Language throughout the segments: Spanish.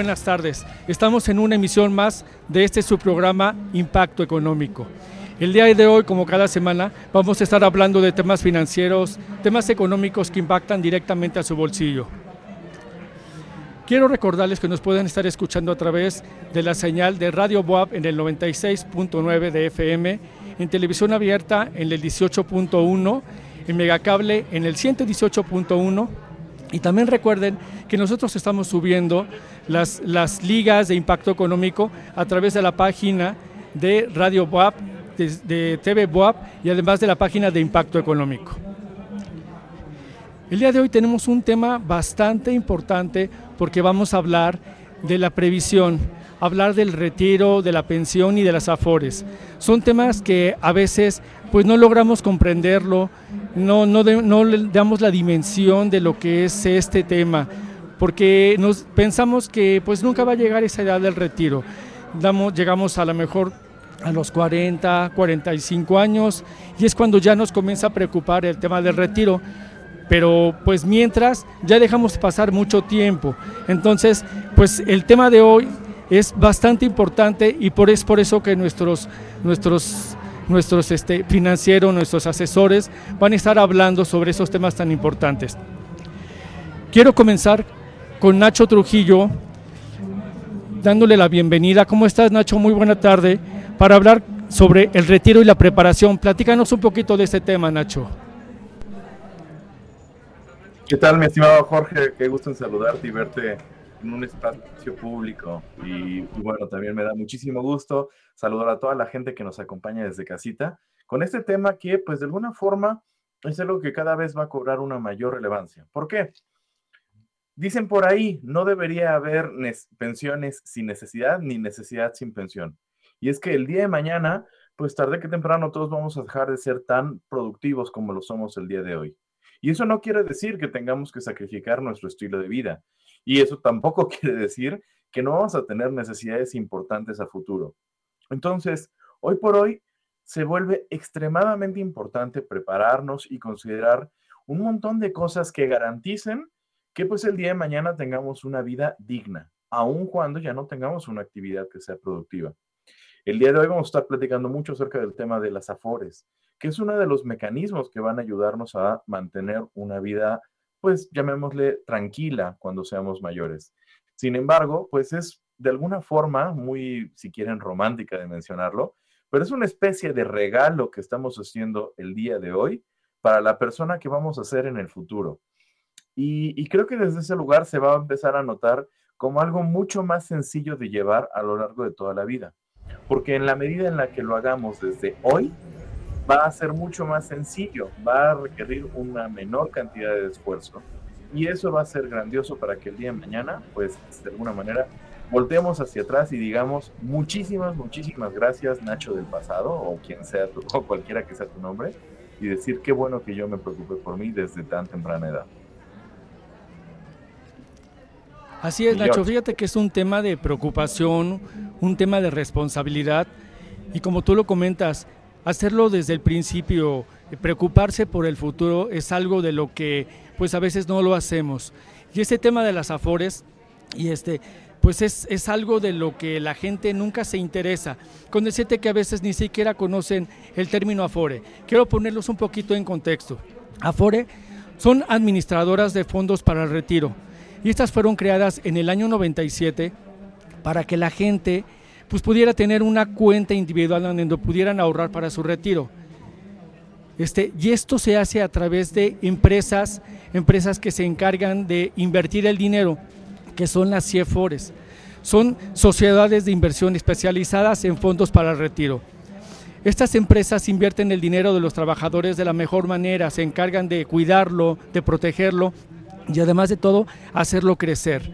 Buenas tardes. Estamos en una emisión más de este su programa Impacto Económico. El día de hoy, como cada semana, vamos a estar hablando de temas financieros, temas económicos que impactan directamente a su bolsillo. Quiero recordarles que nos pueden estar escuchando a través de la señal de Radio Boab en el 96.9 de FM, en televisión abierta en el 18.1, en Megacable en el 118.1 y también recuerden que nosotros estamos subiendo las, las ligas de impacto económico a través de la página de Radio BOAP, de, TV BOAP y además de la página de impacto económico. El día de hoy tenemos un tema bastante importante porque vamos a hablar de la previsión, hablar del retiro, de la pensión y de las afores. Son temas que a veces pues no logramos comprenderlo, no, no, le damos la dimensión de lo que es este tema, porque nos pensamos que pues nunca va a llegar esa edad del retiro. Llegamos a lo mejor a los 40, 45 años y es cuando ya nos comienza a preocupar el tema del retiro. Pero pues mientras ya dejamos pasar mucho tiempo. Entonces, pues el tema de hoy es bastante importante y por, es por eso que nuestros, nuestros nuestros este, financieros, nuestros asesores van a estar hablando sobre esos temas tan importantes. Quiero comenzar con Nacho Trujillo, dándole la bienvenida. ¿Cómo estás, Nacho? Muy buena tarde. Para hablar sobre el retiro y la preparación. Platícanos un poquito de este tema, Nacho. ¿Qué tal, mi estimado Jorge? Qué gusto en saludarte y verte en un espacio público. Y, bueno, también me da muchísimo gusto saludar a toda la gente que nos acompaña desde casita con este tema que, pues de alguna forma, es algo que cada vez va a cobrar una mayor relevancia. ¿Por qué? Dicen por ahí, no debería haber pensiones sin necesidad ni necesidad sin pensión. Y es que el día de mañana, pues tarde que temprano todos vamos a dejar de ser tan productivos como lo somos el día de hoy. Y eso no quiere decir que tengamos que sacrificar nuestro estilo de vida. Y eso tampoco quiere decir que no vamos a tener necesidades importantes a futuro. Entonces, hoy por hoy se vuelve extremadamente importante prepararnos y considerar un montón de cosas que garanticen que pues el día de mañana tengamos una vida digna, aun cuando ya no tengamos una actividad que sea productiva. El día de hoy vamos a estar platicando mucho acerca del tema de las afores, que es uno de los mecanismos que van a ayudarnos a mantener una vida pues llamémosle tranquila cuando seamos mayores. Sin embargo, pues es de alguna forma muy, si quieren, romántica de mencionarlo, pero es una especie de regalo que estamos haciendo el día de hoy para la persona que vamos a ser en el futuro. Y, y, creo que desde ese lugar se va a empezar a notar como algo mucho más sencillo de llevar a lo largo de toda la vida. Porque en la medida en la que lo hagamos desde hoy, va a ser mucho más sencillo, va a requerir una menor cantidad de esfuerzo y eso va a ser grandioso para que el día de mañana, pues de alguna manera, volteemos hacia atrás y digamos muchísimas, muchísimas gracias Nacho del pasado o quien sea tu, o cualquiera que sea tu nombre y decir qué bueno que yo me preocupé por mí desde tan temprana edad. Así es, Nacho, fíjate que es un tema de preocupación, un tema de responsabilidad y como tú lo comentas, hacerlo desde el principio, preocuparse por el futuro es algo de lo que pues a veces no lo hacemos. Y este tema de las afores y este pues es, es, algo de lo que la gente nunca se interesa. Con decirte que a veces ni siquiera conocen el término Afore. Quiero ponerlos un poquito en contexto. Afore son administradoras de fondos para el retiro y estas fueron creadas en el año 97 para que la gente pues pudiera tener una cuenta individual donde pudieran ahorrar para su retiro. Este, y esto se hace a través de empresas, empresas que se encargan de invertir el dinero, que son las CIEFORES. son sociedades de inversión especializadas en fondos para el retiro. Estas empresas invierten el dinero de los trabajadores de la mejor manera, se encargan de cuidarlo, de protegerlo y además de todo hacerlo crecer.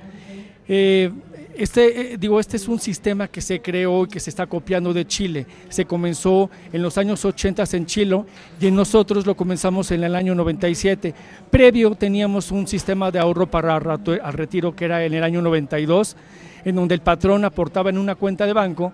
Eh, este, eh, digo, este es un sistema que se creó y que se está copiando de Chile. Se comenzó en los años 80 en Chile y nosotros lo comenzamos en el año 97. Previo teníamos un sistema de ahorro para al retiro que era en el año 92, en donde el patrón aportaba en una cuenta de banco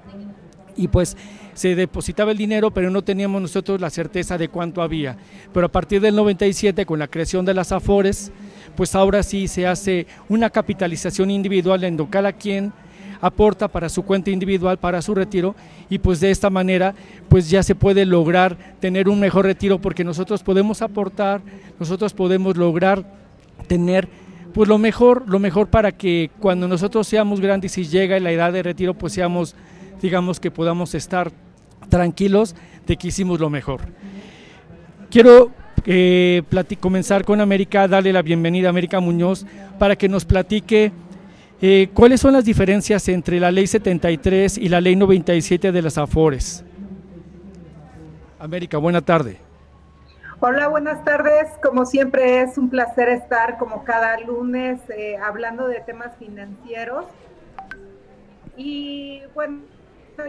y pues se depositaba el dinero, pero no teníamos nosotros la certeza de cuánto había. Pero a partir del 97, con la creación de las AFORES, pues ahora sí se hace una capitalización individual en donde cada quien aporta para su cuenta individual, para su retiro, y pues de esta manera pues ya se puede lograr tener un mejor retiro porque nosotros podemos aportar, nosotros podemos lograr tener pues lo mejor, lo mejor para que cuando nosotros seamos grandes y llega la edad de retiro, pues seamos, digamos que podamos estar tranquilos de que hicimos lo mejor. Quiero eh, comenzar con América, darle la bienvenida a América Muñoz para que nos platique eh, cuáles son las diferencias entre la ley 73 y la ley 97 de las AFORES. América, buena tarde. Hola, buenas tardes. Como siempre es un placer estar como cada lunes eh, hablando de temas financieros. Y bueno,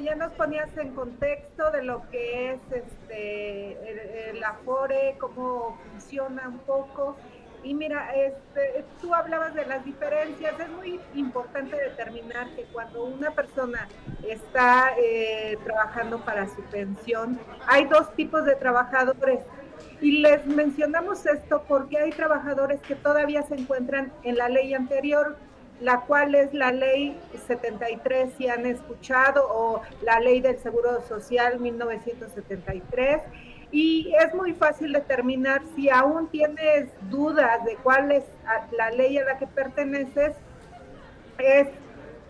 ya nos ponías en contexto de lo que es este el, Afore, cómo funciona un poco. Y mira, este, tú hablabas de las diferencias. Es muy importante determinar que cuando una persona está eh, trabajando para su pensión, hay dos tipos de trabajadores. Y les mencionamos esto porque hay trabajadores que todavía se encuentran en la ley anterior, la cual es la ley 73, si han escuchado, o la ley del Seguro Social 1973. Y es muy fácil determinar si aún tienes dudas de cuál es la ley a la que perteneces, es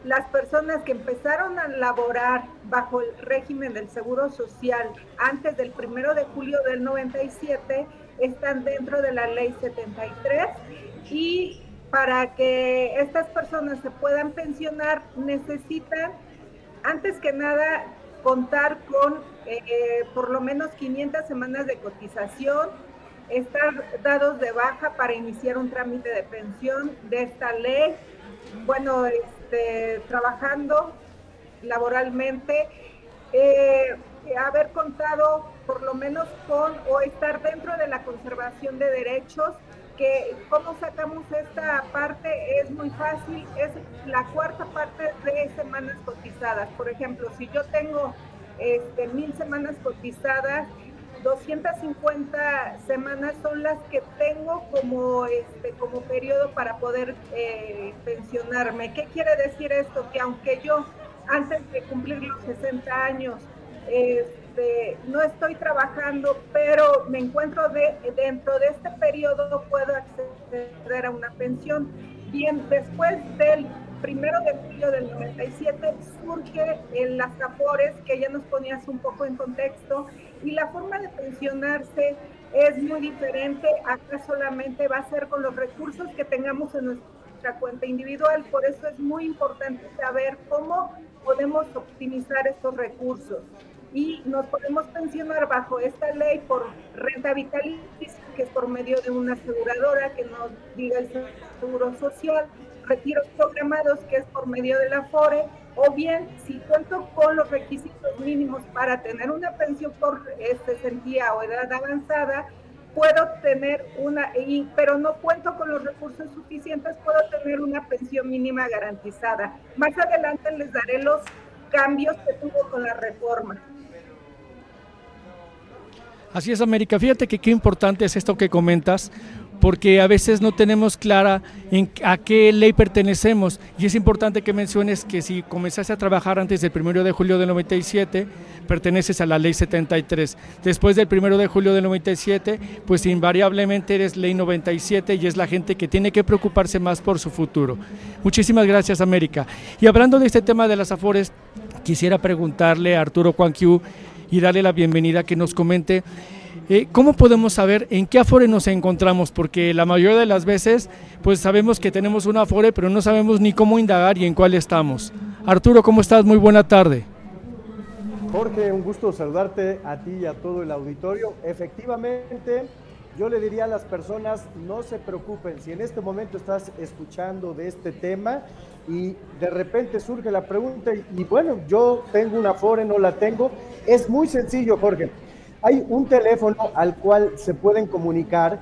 las personas que empezaron a laborar bajo el régimen del Seguro Social antes del primero de julio del 97 están dentro de la ley 73 y para que estas personas se puedan pensionar necesitan, antes que nada, contar con eh, por lo menos 500 semanas de cotización, estar dados de baja para iniciar un trámite de pensión de esta ley, bueno, este, trabajando laboralmente, eh, haber contado por lo menos con o estar dentro de la conservación de derechos que cómo sacamos esta parte es muy fácil, es la cuarta parte de semanas cotizadas. Por ejemplo, si yo tengo este, mil semanas cotizadas, 250 semanas son las que tengo como, este, como periodo para poder eh, pensionarme. ¿Qué quiere decir esto? Que aunque yo antes de cumplir los 60 años este, no estoy trabajando, pero me encuentro de, dentro de este periodo, puedo acceder a una pensión. Bien, después del primero de julio del 97 surge en las AFORES, que ya nos ponías un poco en contexto, y la forma de pensionarse es muy diferente. Acá solamente va a ser con los recursos que tengamos en nuestra cuenta individual. Por eso es muy importante saber cómo podemos optimizar estos recursos y nos podemos pensionar bajo esta ley por renta vitalicia, que es por medio de una aseguradora que nos diga el seguro social, retiros programados, que es por medio de la FORE, o bien si cuento con los requisitos mínimos para tener una pensión por este sentía o edad avanzada, puedo tener una, pero no cuento con los recursos suficientes, puedo tener una pensión mínima garantizada. Más adelante les daré los cambios que tuvo con la reforma. Así es, América. Fíjate que qué importante es esto que comentas, porque a veces no tenemos clara a qué ley pertenecemos. Y es importante que menciones que si comenzaste a trabajar antes del 1 de julio del 97, perteneces a la ley 73. Después del 1 de julio del 97, pues invariablemente eres ley 97 y es la gente que tiene que preocuparse más por su futuro. Muchísimas gracias, América. Y hablando de este tema de las afores, quisiera preguntarle a Arturo Juanquiu, y darle la bienvenida que nos comente Eh, ¿Cómo podemos saber en qué Afore nos encontramos? Porque la mayoría de las veces pues sabemos que tenemos un Afore, pero no sabemos ni cómo indagar y en cuál estamos. Arturo, ¿cómo estás? Muy buena tarde. Jorge, un gusto saludarte a ti y a todo el auditorio. Efectivamente, yo le diría a las personas, no se preocupen, si en este momento estás escuchando de este tema y de repente surge la pregunta, y bueno, yo tengo una Afore, no la tengo, es muy sencillo, Jorge. Hay un teléfono al cual se pueden comunicar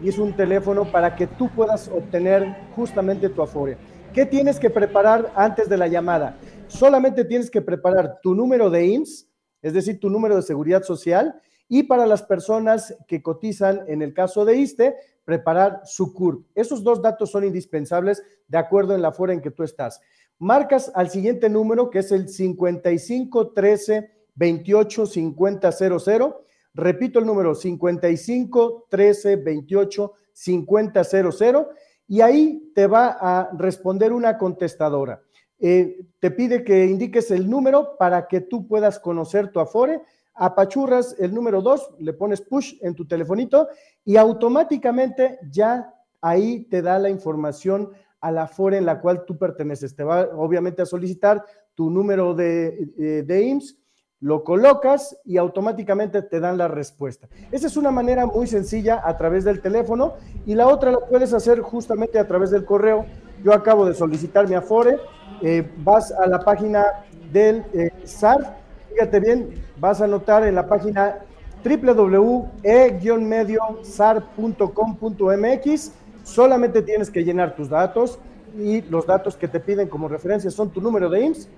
y es un teléfono para que tú puedas obtener justamente tu Afore. ¿Qué tienes que preparar antes de la llamada? Solamente tienes que preparar tu número de IMSS, es decir, tu número de seguridad social, y para las personas que cotizan en el caso de ISTE, preparar su CURP. Esos dos datos son indispensables de acuerdo en la fuera en que tú estás. Marcas al siguiente número que es el 55 13 28 50 00. Repito el número 55 13 28 50 00 y ahí te va a responder una contestadora. Eh, te pide que indiques el número para que tú puedas conocer tu Afore apachurras el número 2, le pones push en tu telefonito y automáticamente ya ahí te da la información a la FORE en la cual tú perteneces. Te va obviamente a solicitar tu número de, eh, de IMSS, lo colocas y automáticamente te dan la respuesta. Esa es una manera muy sencilla a través del teléfono y la otra la puedes hacer justamente a través del correo. Yo acabo de solicitar mi Afore, eh, vas a la página del eh, SAR fíjate bien, vas a notar en la página www.e-mediosar.com.mx, solamente tienes que llenar tus datos y los datos que te piden como referencia son tu número de IMSS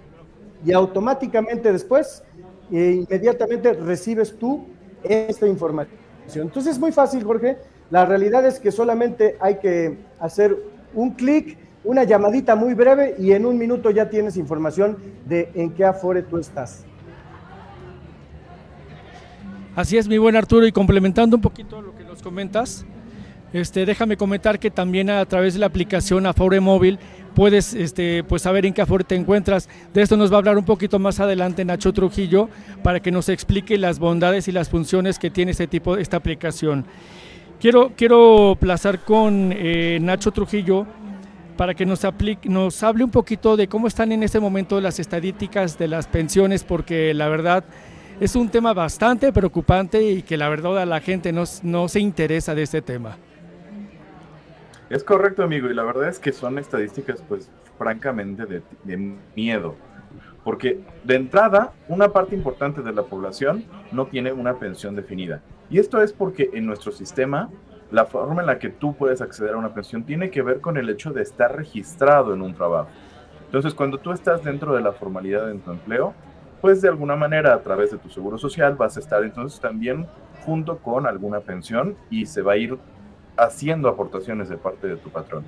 y automáticamente después, e inmediatamente recibes tú esta información. Entonces es muy fácil, Jorge. La realidad es que solamente hay que hacer un clic, una llamadita muy breve y en un minuto ya tienes información de en qué afore tú estás. Así es, mi buen Arturo, y complementando un poquito lo que nos comentas, este, déjame comentar que también a través de la aplicación Afore Móvil puedes este, pues saber en qué Afore te encuentras. De esto nos va a hablar un poquito más adelante Nacho Trujillo para que nos explique las bondades y las funciones que tiene este tipo, esta aplicación. Quiero, quiero plazar con eh, Nacho Trujillo para que nos, aplique, nos hable un poquito de cómo están en este momento las estadísticas de las pensiones, porque la verdad es un tema bastante preocupante y que la verdad a la gente no, no se interesa de este tema. Es correcto, amigo, y la verdad es que son estadísticas, pues, francamente de, miedo. Porque de entrada, una parte importante de la población no tiene una pensión definida. Y esto es porque en nuestro sistema, la forma en la que tú puedes acceder a una pensión tiene que ver con el hecho de estar registrado en un trabajo. Entonces, cuando tú estás dentro de la formalidad en tu empleo, pues de alguna manera a través de tu seguro social vas a estar entonces también junto con alguna pensión y se va a ir haciendo aportaciones de parte de tu patrón.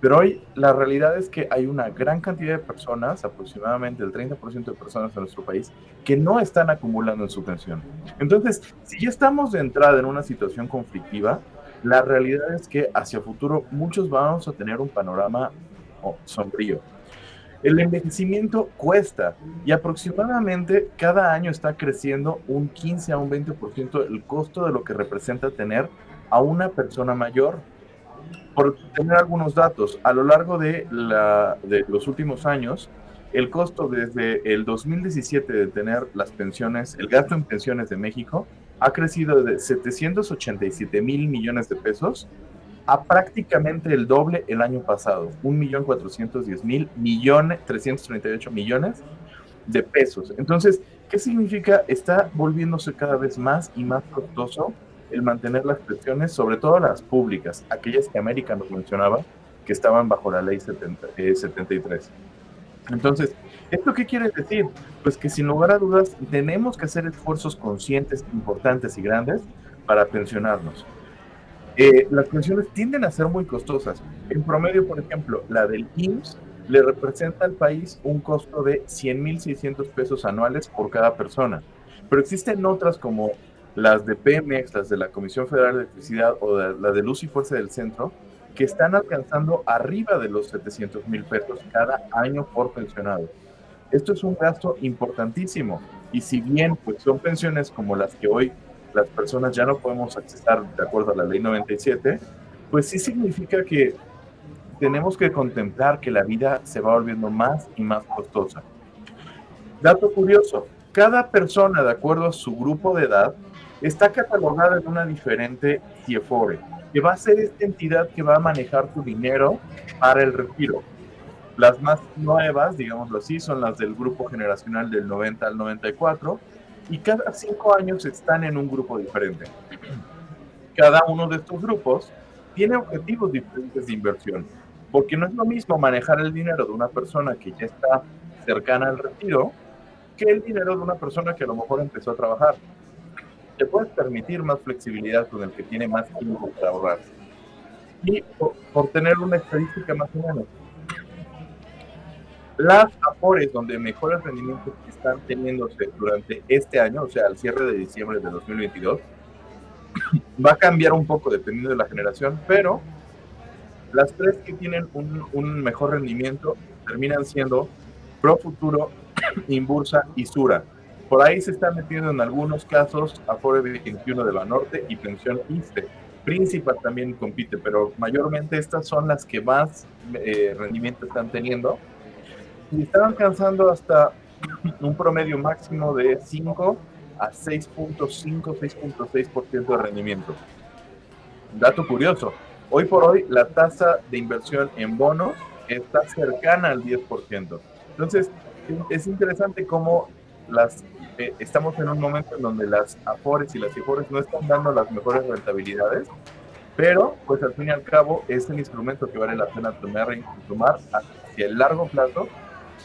Pero hoy la realidad es que hay una gran cantidad de personas, aproximadamente el 30% de personas en nuestro país, que no están acumulando en su pensión. Entonces, si ya estamos de entrada en una situación conflictiva, la realidad es que hacia futuro muchos vamos a tener un panorama oh, sombrío. El envejecimiento cuesta y aproximadamente cada año está creciendo un 15 a un 20% el costo de lo que representa tener a una persona mayor. Por tener algunos datos, a lo largo de, los últimos años, el costo desde el 2017 de tener las pensiones, el gasto en pensiones de México, ha crecido de 787 mil millones de pesos a prácticamente el doble el año pasado, 1.410.000 millones, 338 millones de pesos. Entonces, ¿qué significa? Está volviéndose cada vez más y más costoso el mantener las pensiones, sobre todo las públicas, aquellas que América nos mencionaba, que estaban bajo la ley 73. Eh, Entonces, ¿esto qué quiere decir? Pues que sin lugar a dudas tenemos que hacer esfuerzos conscientes, importantes y grandes para pensionarnos. Eh, las pensiones tienden a ser muy costosas. En promedio, por ejemplo, la del IMSS le representa al país un costo de 100.600 pesos anuales por cada persona. Pero existen otras como las de Pemex, las de la Comisión Federal de Electricidad o la de Luz y Fuerza del Centro, que están alcanzando arriba de los 700 mil pesos cada año por pensionado. Esto es un gasto importantísimo y si bien pues, son pensiones como las que hoy las personas ya no podemos accesar de acuerdo a la ley 97, pues sí significa que tenemos que contemplar que la vida se va volviendo más y más costosa. Dato curioso, cada persona, de acuerdo a su grupo de edad, está catalogada en una diferente CIEFORE, que va a ser esta entidad que va a manejar tu dinero para el retiro. Las más nuevas, digámoslo así, son las del grupo generacional del 90 al 94, y cada cinco años están en un grupo diferente. Cada uno de estos grupos tiene objetivos diferentes de inversión, porque no es lo mismo manejar el dinero de una persona que ya está cercana al retiro que el dinero de una persona que a lo mejor empezó a trabajar. Te puedes permitir más flexibilidad con el que tiene más tiempo para ahorrar. Y por, tener una estadística más o menos, las AFORES donde mejores rendimientos están teniéndose durante este año, o sea, al cierre de diciembre de 2022, va a cambiar un poco dependiendo de la generación, pero las tres que tienen un, un mejor rendimiento terminan siendo Pro Futuro, Inbursa y Sura. Por ahí se están metiendo en algunos casos Afore 21 de la Norte y Pensión ISTE. Principal también compite, pero mayormente estas son las que más eh, rendimiento están teniendo. Y están alcanzando hasta un promedio máximo de 5 a 6.5, 6.6% de rendimiento. Dato curioso, hoy por hoy la tasa de inversión en bonos está cercana al 10%. Entonces, es interesante cómo las, eh, estamos en un momento en donde las Afores y las IFORES no están dando las mejores rentabilidades, pero pues al fin y al cabo es un instrumento que vale la pena tomar, tomar hacia el largo plazo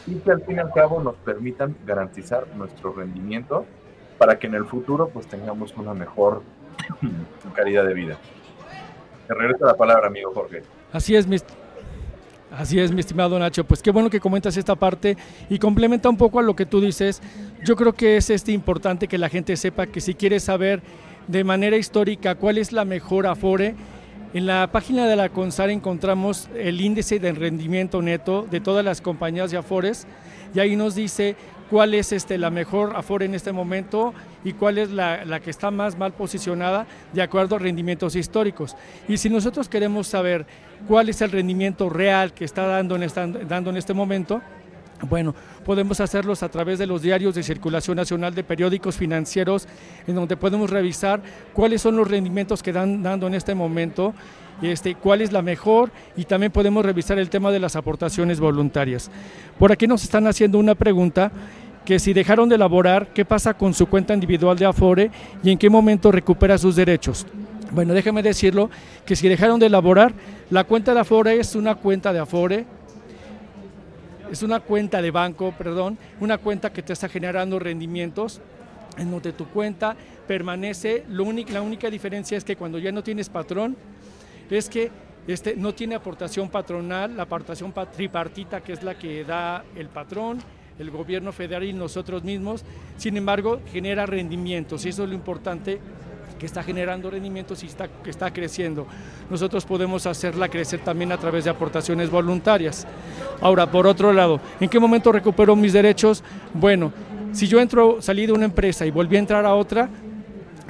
y que al fin y al cabo nos permitan garantizar nuestro rendimiento para que en el futuro pues tengamos una mejor calidad de vida. Te regreso la palabra, amigo Jorge. Así es, mi, Así es, mi estimado Nacho. Pues qué bueno que comentas esta parte y complementa un poco a lo que tú dices. Yo creo que es este importante que la gente sepa que si quiere saber de manera histórica cuál es la mejor Afore, en la página de la CONSAR encontramos el índice de rendimiento neto de todas las compañías de Afores y ahí nos dice cuál es este, la mejor Afore en este momento y cuál es la, la, que está más mal posicionada de acuerdo a rendimientos históricos. Y si nosotros queremos saber cuál es el rendimiento real que está dando en, esta, dando en este momento, bueno, podemos hacerlos a través de los diarios de circulación nacional de periódicos financieros, en donde podemos revisar cuáles son los rendimientos que dan dando en este momento, este, cuál es la mejor y también podemos revisar el tema de las aportaciones voluntarias. Por aquí nos están haciendo una pregunta que si dejaron de elaborar, ¿qué pasa con su cuenta individual de Afore y en qué momento recupera sus derechos? Bueno, déjeme decirlo que si dejaron de elaborar, la cuenta de Afore es una cuenta de Afore es una cuenta de banco, perdón, una cuenta que te está generando rendimientos en donde tu cuenta permanece, lo único, la única diferencia es que cuando ya no tienes patrón, es que este, no tiene aportación patronal, la aportación tripartita que es la que da el patrón, el gobierno federal y nosotros mismos, sin embargo genera rendimientos y eso es lo importante que está generando rendimientos y está, que está creciendo. Nosotros podemos hacerla crecer también a través de aportaciones voluntarias. Ahora, por otro lado, ¿en qué momento recupero mis derechos? Bueno, si yo entro, salí de una empresa y volví a entrar a otra,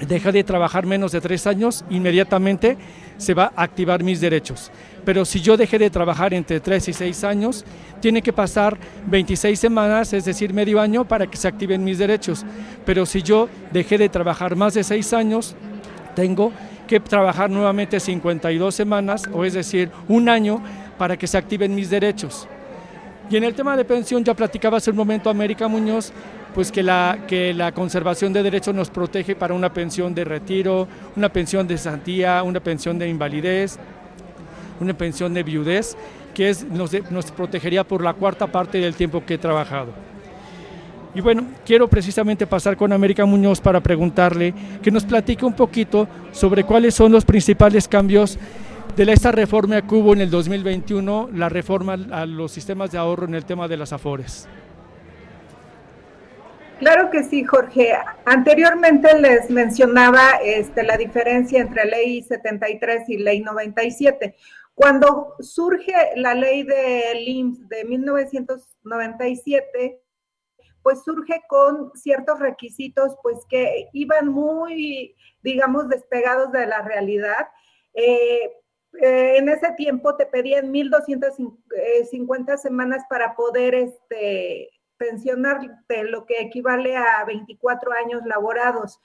deja de trabajar menos de tres años, inmediatamente se va a activar mis derechos. Pero si yo dejé de trabajar entre tres y seis años, tiene que pasar 26 semanas, es decir, medio año, para que se activen mis derechos. Pero si yo dejé de trabajar más de seis años, tengo que trabajar nuevamente 52 semanas, o es decir, un año, para que se activen mis derechos. Y en el tema de pensión, ya platicaba hace un momento América Muñoz, pues que la, que la conservación de derechos nos protege para una pensión de retiro, una pensión de santía, una pensión de invalidez, una pensión de viudez, que es, nos, nos protegería por la cuarta parte del tiempo que he trabajado. Y bueno, quiero precisamente pasar con América Muñoz para preguntarle que nos platique un poquito sobre cuáles son los principales cambios de esta reforma que hubo en el 2021, la reforma a los sistemas de ahorro en el tema de las AFORES. Claro que sí, Jorge. Anteriormente les mencionaba este, la diferencia entre ley 73 y ley 97. Cuando surge la ley del IMSS de 1997, pues surge con ciertos requisitos, pues que iban muy, digamos, despegados de la realidad. Eh, eh, en ese tiempo te pedían 1.250 semanas para poder este, pensionarte, lo que equivale a 24 años laborados.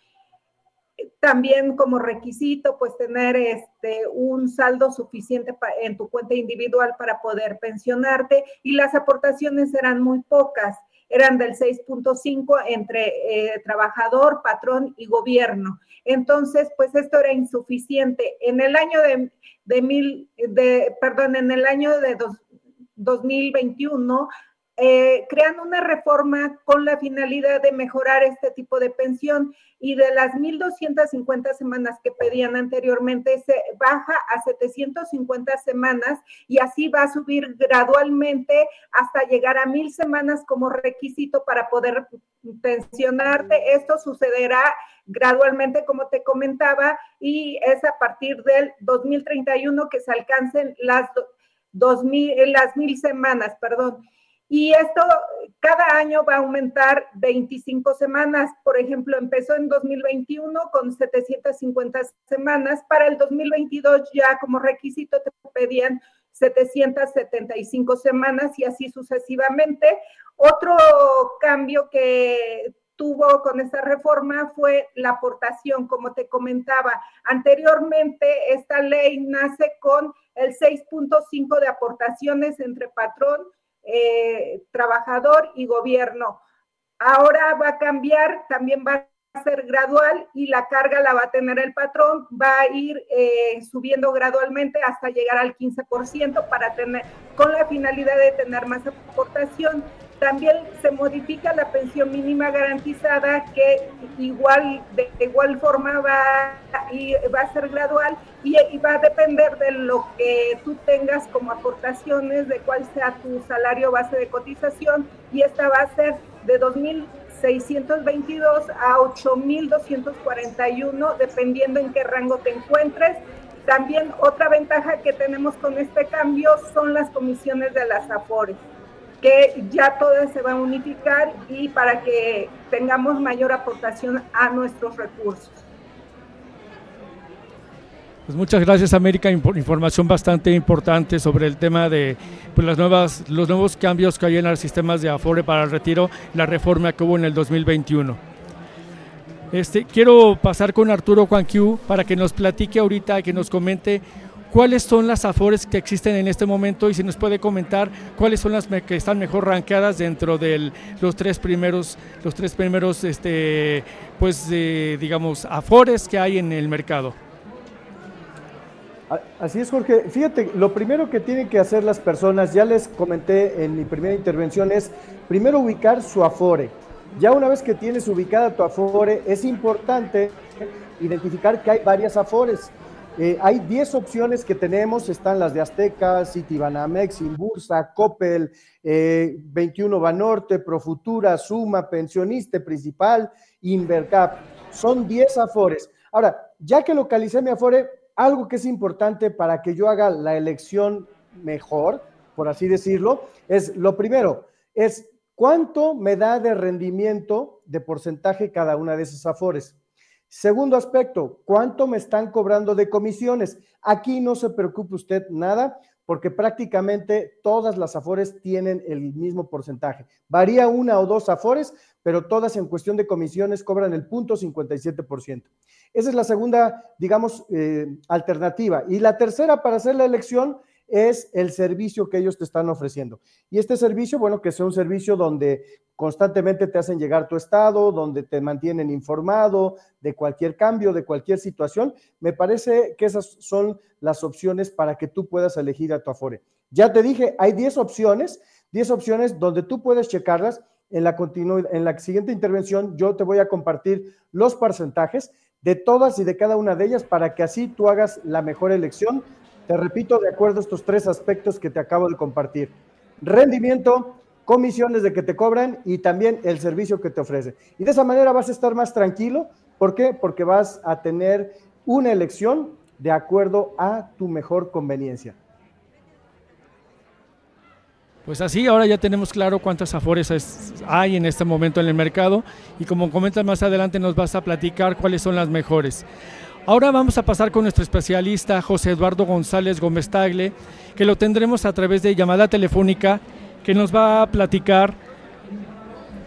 También como requisito, pues tener este, un saldo suficiente en tu cuenta individual para poder pensionarte y las aportaciones eran muy pocas, eran del 6.5 entre eh, trabajador, patrón y gobierno. Entonces, pues esto era insuficiente. En el año de, de mil, de, perdón, en el año de dos, 2021 eh, crean una reforma con la finalidad de mejorar este tipo de pensión y de las 1.250 semanas que pedían anteriormente se baja a 750 semanas y así va a subir gradualmente hasta llegar a 1.000 semanas como requisito para poder pensionarte. Esto sucederá gradualmente, como te comentaba, y es a partir del 2031 que se alcancen las 2000, las mil semanas, perdón. Y esto cada año va a aumentar 25 semanas. Por ejemplo, empezó en 2021 con 750 semanas. Para el 2022 ya como requisito te pedían 775 semanas y así sucesivamente. Otro cambio que tuvo con esta reforma fue la aportación, como te comentaba. Anteriormente, esta ley nace con el 6.5 de aportaciones entre patrón eh, trabajador y gobierno. Ahora va a cambiar, también va a ser gradual y la carga la va a tener el patrón, va a ir eh, subiendo gradualmente hasta llegar al 15% para tener, con la finalidad de tener más aportación. También se modifica la pensión mínima garantizada que igual de igual forma va, y va a ser gradual y, va a depender de lo que tú tengas como aportaciones, de cuál sea tu salario base de cotización y esta va a ser de 2.622 a 8.241 dependiendo en qué rango te encuentres. También otra ventaja que tenemos con este cambio son las comisiones de las AFORES que ya todo se va a unificar y para que tengamos mayor aportación a nuestros recursos. Pues muchas gracias América, información bastante importante sobre el tema de pues, las nuevas, los nuevos cambios que hay en los sistemas de Afore para el retiro, la reforma que hubo en el 2021. Este, quiero pasar con Arturo Juanquiu para que nos platique ahorita, que nos comente cuáles son las afores que existen en este momento y si nos puede comentar cuáles son las que están mejor rankeadas dentro de los tres primeros, los tres primeros, este, pues, digamos, afores que hay en el mercado. Así es, Jorge. Fíjate, lo primero que tienen que hacer las personas, ya les comenté en mi primera intervención, es primero ubicar su afore. Ya una vez que tienes ubicada tu afore, es importante identificar que hay varias afores. Eh, hay 10 opciones que tenemos, están las de Azteca, Citibanamex, Inbursa, Coppel, 21 Banorte, Profutura, Suma, Pensioniste Principal, Invercap. Son 10 Afores. Ahora, ya que localicé mi Afore, algo que es importante para que yo haga la elección mejor, por así decirlo, es lo primero, es cuánto me da de rendimiento de porcentaje cada una de esas Afores. Segundo aspecto, ¿cuánto me están cobrando de comisiones? Aquí no se preocupe usted nada porque prácticamente todas las afores tienen el mismo porcentaje. Varía una o dos afores, pero todas en cuestión de comisiones cobran el punto 57%. Esa es la segunda, digamos, eh, alternativa. Y la tercera para hacer la elección es el servicio que ellos te están ofreciendo. Y este servicio, bueno, que sea un servicio donde constantemente te hacen llegar tu estado, donde te mantienen informado de cualquier cambio, de cualquier situación, me parece que esas son las opciones para que tú puedas elegir a tu Afore. Ya te dije, hay 10 opciones, 10 opciones donde tú puedes checarlas. En la, en la siguiente intervención yo te voy a compartir los porcentajes de todas y de cada una de ellas para que así tú hagas la mejor elección te repito, de acuerdo a estos tres aspectos que te acabo de compartir. Rendimiento, comisiones de que te cobran y también el servicio que te ofrece. Y de esa manera vas a estar más tranquilo. ¿Por qué? Porque vas a tener una elección de acuerdo a tu mejor conveniencia. Pues así, ahora ya tenemos claro cuántas Afores hay en este momento en el mercado y como comentas más adelante nos vas a platicar cuáles son las mejores. Ahora vamos a pasar con nuestro especialista José Eduardo González Gómez Tagle, que lo tendremos a través de llamada telefónica, que nos va a platicar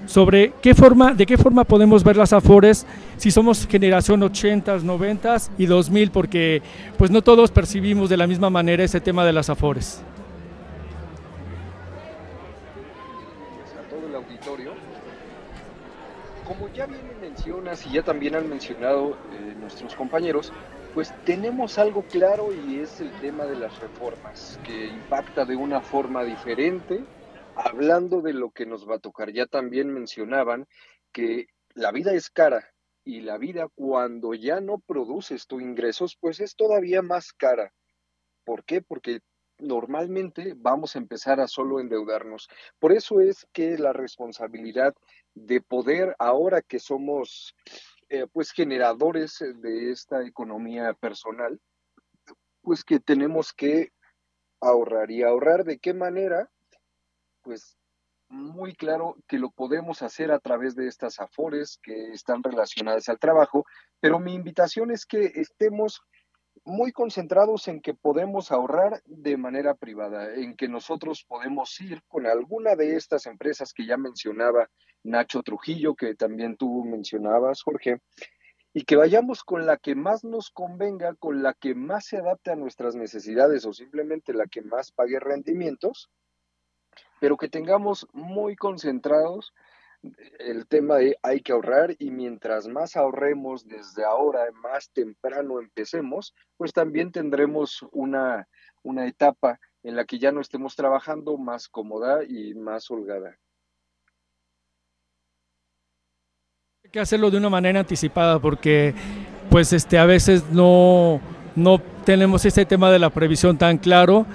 sobre qué forma, de qué forma podemos ver las Afores si somos generación 80, 90 y 2000, porque pues no todos percibimos de la misma manera ese tema de las Afores. como ya y ya también han mencionado eh, nuestros compañeros, pues tenemos algo claro y es el tema de las reformas, que impacta de una forma diferente, hablando de lo que nos va a tocar. Ya también mencionaban que la vida es cara y la vida cuando ya no produces tus ingresos, pues es todavía más cara. ¿Por qué? Porque normalmente vamos a empezar a solo endeudarnos. Por eso es que la responsabilidad de poder, ahora que somos eh, pues generadores de esta economía personal, pues que tenemos que ahorrar. ¿Y ahorrar de qué manera? Pues muy claro que lo podemos hacer a través de estas afores que están relacionadas al trabajo, pero mi invitación es que estemos muy concentrados en que podemos ahorrar de manera privada, en que nosotros podemos ir con alguna de estas empresas que ya mencionaba Nacho Trujillo, que también tú mencionabas, Jorge, y que vayamos con la que más nos convenga, con la que más se adapte a nuestras necesidades o simplemente la que más pague rendimientos, pero que tengamos muy concentrados el tema de hay que ahorrar y mientras más ahorremos desde ahora, más temprano empecemos, pues también tendremos una, una etapa en la que ya no estemos trabajando más cómoda y más holgada. Hay que hacerlo de una manera anticipada porque pues este a veces no, no tenemos ese tema de la previsión tan claro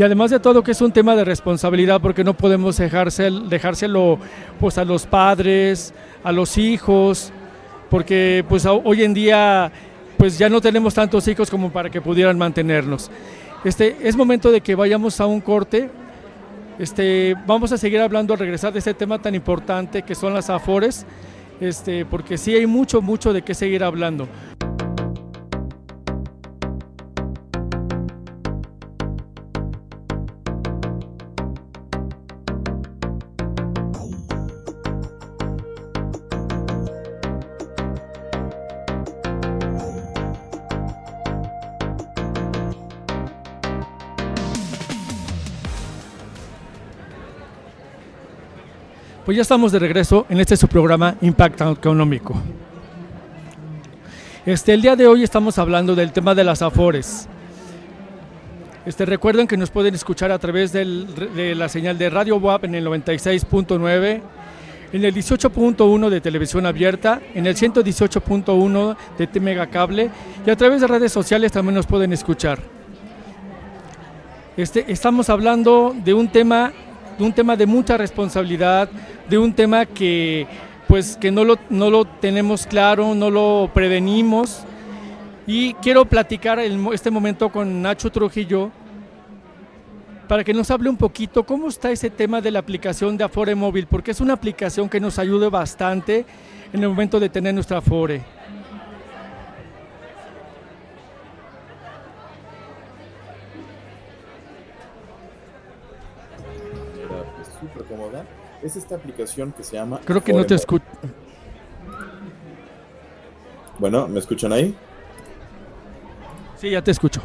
y además de todo que es un tema de responsabilidad porque no podemos dejárselo pues a los padres, a los hijos, porque pues hoy en día pues ya no tenemos tantos hijos como para que pudieran mantenernos. Este, es momento de que vayamos a un corte. Este, vamos a seguir hablando al regresar de este tema tan importante que son las afores, este, porque sí hay mucho, mucho de qué seguir hablando. Pues ya estamos de regreso en este su programa Impacto Económico. Este, el día de hoy estamos hablando del tema de las afores. Este, recuerden que nos pueden escuchar a través de la señal de Radio WAP en el 96.9, en el 18.1 de televisión abierta, en el 118.1 de T Cable y a través de redes sociales también nos pueden escuchar. Este, estamos hablando de un tema de un tema de mucha responsabilidad, de un tema que pues que no lo, no lo tenemos claro, no lo prevenimos. Y quiero platicar en este momento con Nacho Trujillo para que nos hable un poquito cómo está ese tema de la aplicación de Afore Móvil, porque es una aplicación que nos ayude bastante en el momento de tener nuestra Afore. Es esta aplicación que se llama... Creo que no te escucho. Bueno, ¿me escuchan ahí? Sí, ya te escucho.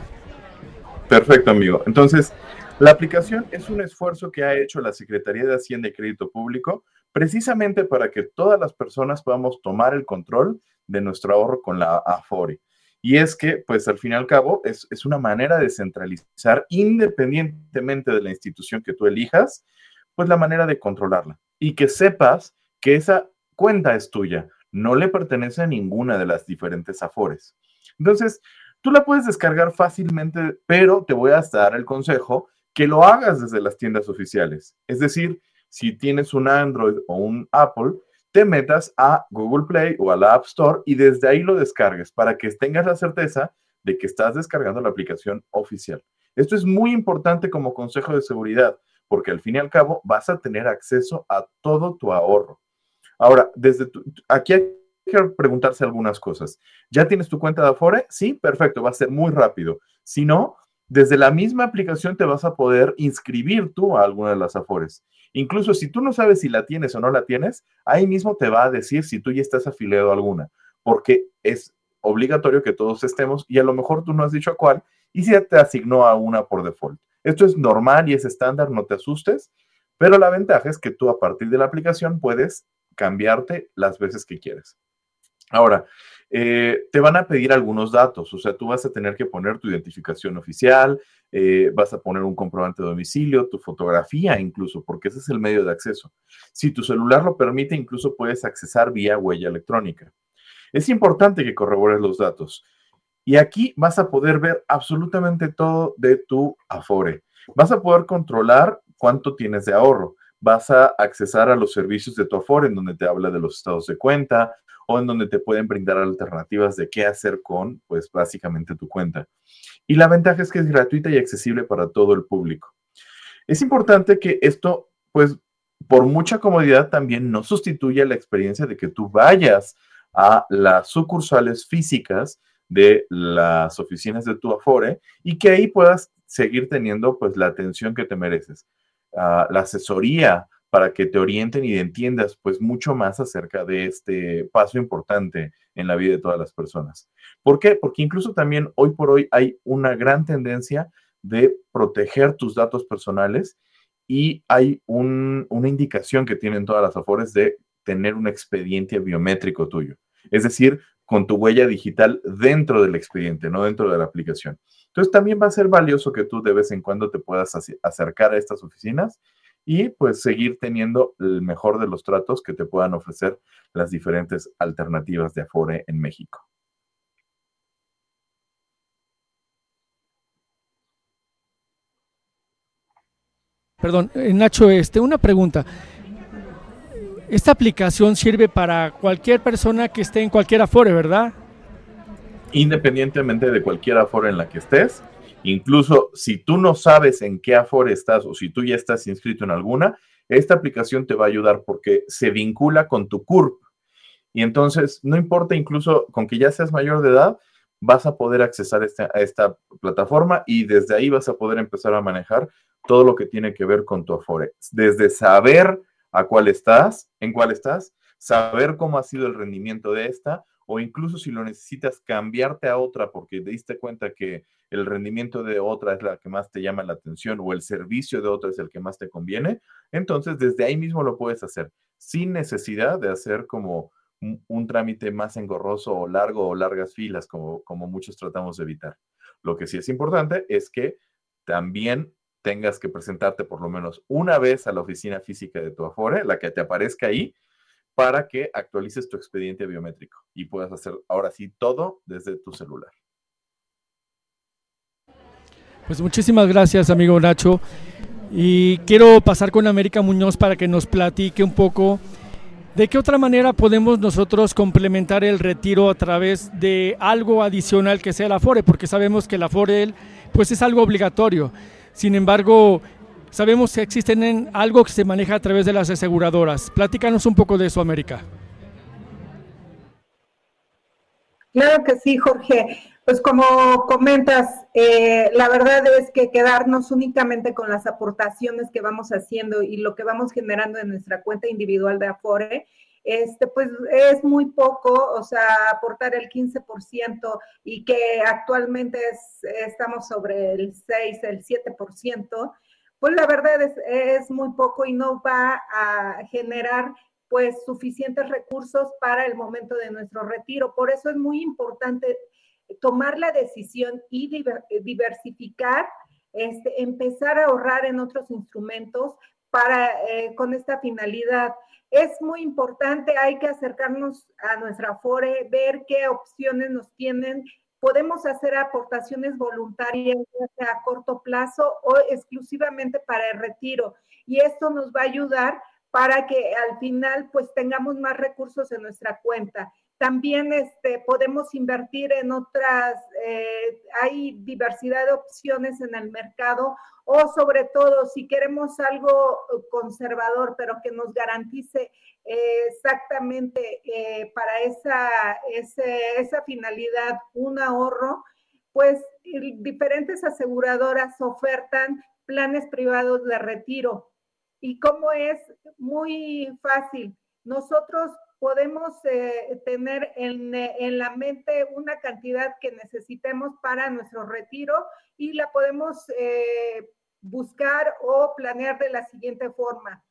Perfecto, amigo. Entonces, la aplicación es un esfuerzo que ha hecho la Secretaría de Hacienda y Crédito Público precisamente para que todas las personas podamos tomar el control de nuestro ahorro con la Afore. Y es que, pues al fin y al cabo, es, es una manera de centralizar independientemente de la institución que tú elijas, pues la manera de controlarla y que sepas que esa cuenta es tuya, no le pertenece a ninguna de las diferentes afores. Entonces, tú la puedes descargar fácilmente, pero te voy a dar el consejo que lo hagas desde las tiendas oficiales. Es decir, si tienes un Android o un Apple, te metas a Google Play o a la App Store y desde ahí lo descargues para que tengas la certeza de que estás descargando la aplicación oficial. Esto es muy importante como consejo de seguridad, porque al fin y al cabo vas a tener acceso a todo tu ahorro. Ahora, desde aquí hay que preguntarse algunas cosas. ¿Ya tienes tu cuenta de Afore? Sí, perfecto, va a ser muy rápido. Si no, desde la misma aplicación te vas a poder inscribir tú a alguna de las Afores. Incluso si tú no sabes si la tienes o no la tienes, ahí mismo te va a decir si tú ya estás afiliado a alguna, porque es obligatorio que todos estemos y a lo mejor tú no has dicho a cuál y si te asignó a una por default. Esto es normal y es estándar, no te asustes, pero la ventaja es que tú a partir de la aplicación puedes cambiarte las veces que quieres. Ahora, eh, te van a pedir algunos datos, o sea, tú vas a tener que poner tu identificación oficial, eh, vas a poner un comprobante de domicilio, tu fotografía incluso, porque ese es el medio de acceso. Si tu celular lo permite, incluso puedes accesar vía huella electrónica. Es importante que corrobores los datos. Y aquí vas a poder ver absolutamente todo de tu Afore. Vas a poder controlar cuánto tienes de ahorro. Vas a accesar a los servicios de tu Afore, en donde te habla de los estados de cuenta, o en donde te pueden brindar alternativas de qué hacer con, pues básicamente tu cuenta. Y la ventaja es que es gratuita y accesible para todo el público. Es importante que esto, pues, por mucha comodidad también no sustituya la experiencia de que tú vayas a las sucursales físicas de las oficinas de tu Afore y que ahí puedas seguir teniendo pues la atención que te mereces, ah, la asesoría, para que te orienten y entiendas pues mucho más acerca de este paso importante en la vida de todas las personas. ¿Por qué? Porque incluso también hoy por hoy hay una gran tendencia de proteger tus datos personales y hay una indicación que tienen todas las afores de tener un expediente biométrico tuyo. Es decir, con tu huella digital dentro del expediente, no dentro de la aplicación. Entonces también va a ser valioso que tú de vez en cuando te puedas acercar a estas oficinas y pues seguir teniendo el mejor de los tratos que te puedan ofrecer las diferentes alternativas de Afore en México. Perdón, eh, Nacho, este, una pregunta. Esta aplicación sirve para cualquier persona que esté en cualquier Afore, ¿verdad? Independientemente de cualquier Afore en la que estés, Incluso si tú no sabes en qué Afore estás o si tú ya estás inscrito en alguna, esta aplicación te va a ayudar porque se vincula con tu CURP. Y entonces, no importa incluso con que ya seas mayor de edad, vas a poder accesar este, a esta plataforma y desde ahí vas a poder empezar a manejar todo lo que tiene que ver con tu Afore. Desde saber a cuál estás, en cuál estás, saber cómo ha sido el rendimiento de esta, o incluso si lo necesitas cambiarte a otra porque te diste cuenta que el rendimiento de otra es la que más te llama la atención o el servicio de otra es el que más te conviene, entonces desde ahí mismo lo puedes hacer sin necesidad de hacer como un, trámite más engorroso o largo o largas filas como, como muchos tratamos de evitar. Lo que sí es importante es que también tengas que presentarte por lo menos una vez a la oficina física de tu Afore, la que te aparezca ahí, para que actualices tu expediente biométrico y puedas hacer ahora sí todo desde tu celular. Pues muchísimas gracias, amigo Nacho. Y quiero pasar con América Muñoz para que nos platique un poco de qué otra manera podemos nosotros complementar el retiro a través de algo adicional que sea el Afore, porque sabemos que el Afore pues es algo obligatorio. Sin embargo, Sabemos que existen en algo que se maneja a través de las aseguradoras. Platícanos un poco de eso, América. Claro que sí, Jorge. Pues como comentas, eh, la verdad es que quedarnos únicamente con las aportaciones que vamos haciendo y lo que vamos generando en nuestra cuenta individual de Afore, este, pues es muy poco, o sea, aportar el 15% y que actualmente estamos sobre el 6, el 7%, pues la verdad es, muy poco y no va a generar pues suficientes recursos para el momento de nuestro retiro. Por eso es muy importante tomar la decisión y diversificar, este, empezar a ahorrar en otros instrumentos para eh, con esta finalidad. Es muy importante, hay que acercarnos a nuestra FORE, ver qué opciones nos tienen podemos hacer aportaciones voluntarias a corto plazo o exclusivamente para el retiro. Y esto nos va a ayudar para que al final pues tengamos más recursos en nuestra cuenta. También este, podemos invertir en otras, eh, hay diversidad de opciones en el mercado o sobre todo si queremos algo conservador, pero que nos garantice eh, exactamente eh, para esa, esa finalidad un ahorro, pues diferentes aseguradoras ofertan planes privados de retiro. Y como es muy fácil, nosotros podemos eh, tener en, en, la mente una cantidad que necesitemos para nuestro retiro y la podemos eh, buscar o planear de la siguiente forma.